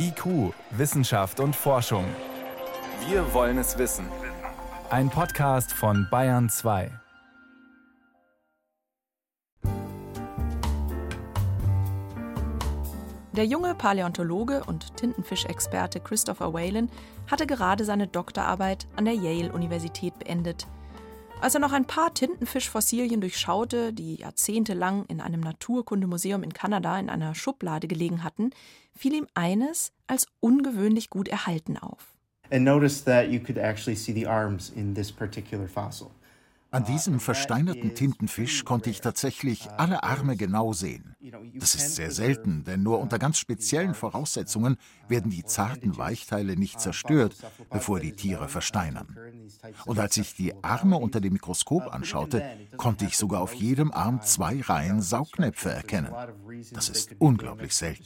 IQ, Wissenschaft und Forschung. Wir wollen es wissen. Ein Podcast von Bayern 2. Der junge Paläontologe und Tintenfischexperte Christopher Whalen hatte gerade seine Doktorarbeit an der Yale-Universität beendet. Als er noch ein paar Tintenfischfossilien durchschaute, die jahrzehntelang in einem Naturkundemuseum in Kanada in einer Schublade gelegen hatten, fiel ihm eines als ungewöhnlich gut erhalten auf. And notice that you could actually see the arms in this particular fossil. An diesem versteinerten Tintenfisch konnte ich tatsächlich alle Arme genau sehen. Das ist sehr selten, denn nur unter ganz speziellen Voraussetzungen werden die zarten Weichteile nicht zerstört, bevor die Tiere versteinern. Und als ich die Arme unter dem Mikroskop anschaute, konnte ich sogar auf jedem Arm zwei Reihen Saugnäpfe erkennen. Das ist unglaublich selten.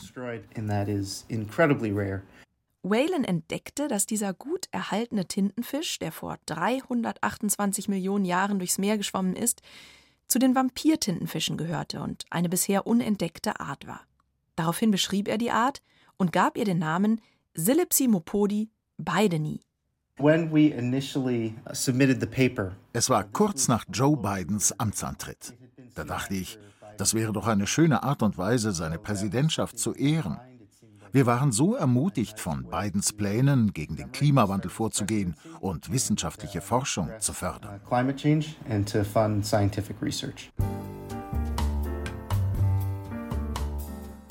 Whalen entdeckte, dass dieser gut erhaltene Tintenfisch, der vor 328 Millionen Jahren durchs Meer geschwommen ist, zu den Vampirtintenfischen gehörte und eine bisher unentdeckte Art war. Daraufhin beschrieb er die Art und gab ihr den Namen Silipsimopodi baideni. Es war kurz nach Joe Bidens Amtsantritt. Da dachte ich, das wäre doch eine schöne Art und Weise, seine Präsidentschaft zu ehren. Wir waren so ermutigt von Bidens Plänen, gegen den Klimawandel vorzugehen und wissenschaftliche Forschung zu fördern.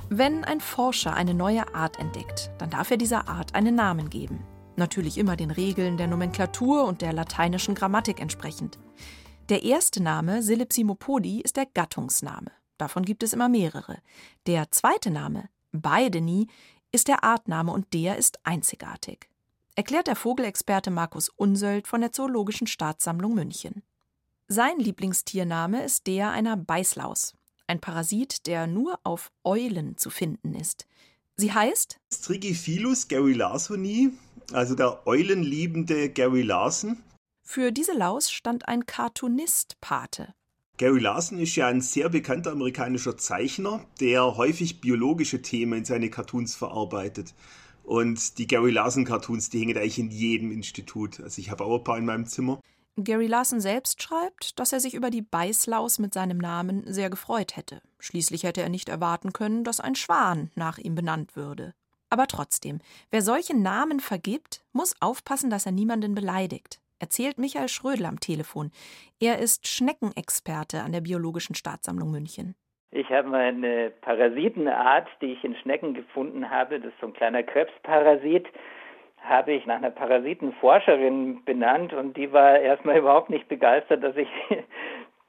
Wenn ein Forscher eine neue Art entdeckt, dann darf er dieser Art einen Namen geben. Natürlich immer den Regeln der Nomenklatur und der lateinischen Grammatik entsprechend. Der erste Name, Silipsimopodi, ist der Gattungsname. Davon gibt es immer mehrere. Der zweite Name, Baideni ist der Artname und der ist einzigartig. Erklärt der Vogelexperte Markus Unsöld von der Zoologischen Staatssammlung München. Sein Lieblingstiername ist der einer Beißlaus, ein Parasit, der nur auf Eulen zu finden ist. Sie heißt Strigiphilus garrularsoni, also der eulenliebende Gary Larson. Für diese Laus stand ein Cartoonist Pate. Gary Larson ist ja ein sehr bekannter amerikanischer Zeichner, der häufig biologische Themen in seine Cartoons verarbeitet. Und die Gary Larson Cartoons, die hängen eigentlich in jedem Institut. Also ich habe auch ein paar in meinem Zimmer. Gary Larson selbst schreibt, dass er sich über die Beißlaus mit seinem Namen sehr gefreut hätte. Schließlich hätte er nicht erwarten können, dass ein Schwan nach ihm benannt würde. Aber trotzdem, wer solche Namen vergibt, muss aufpassen, dass er niemanden beleidigt erzählt Michael Schrödel am Telefon. Er ist Schneckenexperte an der Biologischen Staatssammlung München. Ich habe eine Parasitenart, die ich in Schnecken gefunden habe. Das ist so ein kleiner Krebsparasit. Habe ich nach einer Parasitenforscherin benannt und die war erstmal überhaupt nicht begeistert, dass ich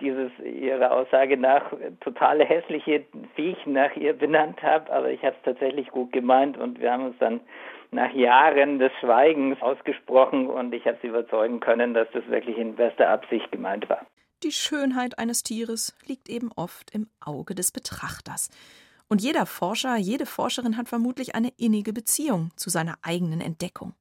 dieses ihrer Aussage nach totale hässliche Viech nach ihr benannt habe. Aber ich habe es tatsächlich gut gemeint und wir haben uns dann nach Jahren des Schweigens ausgesprochen und ich habe sie überzeugen können, dass das wirklich in bester Absicht gemeint war. Die Schönheit eines Tieres liegt eben oft im Auge des Betrachters. Und jeder Forscher, jede Forscherin hat vermutlich eine innige Beziehung zu seiner eigenen Entdeckung.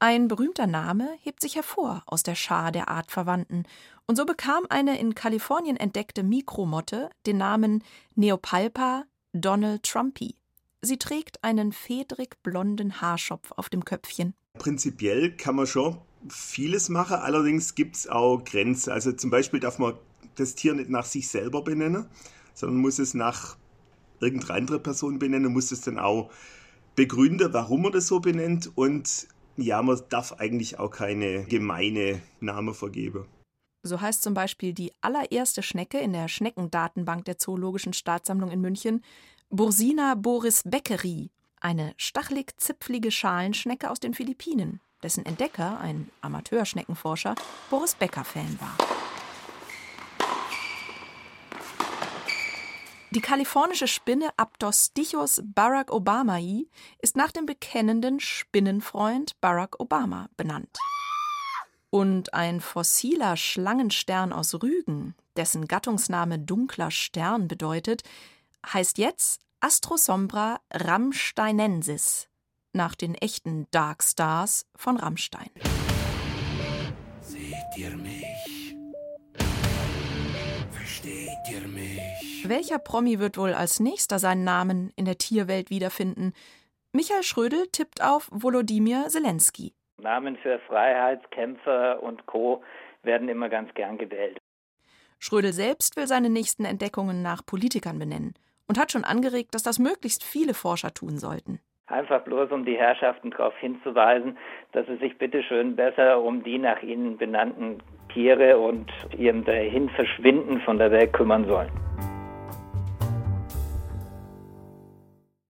Ein berühmter Name hebt sich hervor aus der Schar der Artverwandten, und so bekam eine in Kalifornien entdeckte Mikromotte den Namen Neopalpa Donald Trumpy. Sie trägt einen fedrig blonden Haarschopf auf dem Köpfchen. Prinzipiell kann man schon vieles machen, allerdings gibt es auch Grenzen. Also zum Beispiel darf man das Tier nicht nach sich selber benennen, sondern muss es nach irgendeiner anderen Person benennen, muss es dann auch begründen, warum man das so benennt und ja, man darf eigentlich auch keine gemeine Namen vergeben. So heißt zum Beispiel die allererste Schnecke in der Schneckendatenbank der Zoologischen Staatssammlung in München Bursina boris beckeri, eine stachelig-zipflige Schalenschnecke aus den Philippinen, dessen Entdecker, ein Amateurschneckenforscher, Boris Becker-Fan war. Die kalifornische Spinne Aptostichus Barack Obamai ist nach dem bekennenden Spinnenfreund Barack Obama benannt. Und ein fossiler Schlangenstern aus Rügen, dessen Gattungsname dunkler Stern bedeutet, heißt jetzt Astrosombra Rammsteinensis, nach den echten Dark Stars von Rammstein. Seht ihr mich? Versteht ihr mich? Welcher Promi wird wohl als nächster seinen Namen in der Tierwelt wiederfinden? Michael Schrödel tippt auf Volodymyr Zelensky. Namen für Freiheitskämpfer und Co. werden immer ganz gern gewählt. Schrödel selbst will seine nächsten Entdeckungen nach Politikern benennen und hat schon angeregt, dass das möglichst viele Forscher tun sollten. Einfach bloß, um die Herrschaften darauf hinzuweisen, dass sie sich bitteschön besser um die nach ihnen benannten Tiere und ihrem dahin Verschwinden von der Welt kümmern sollen.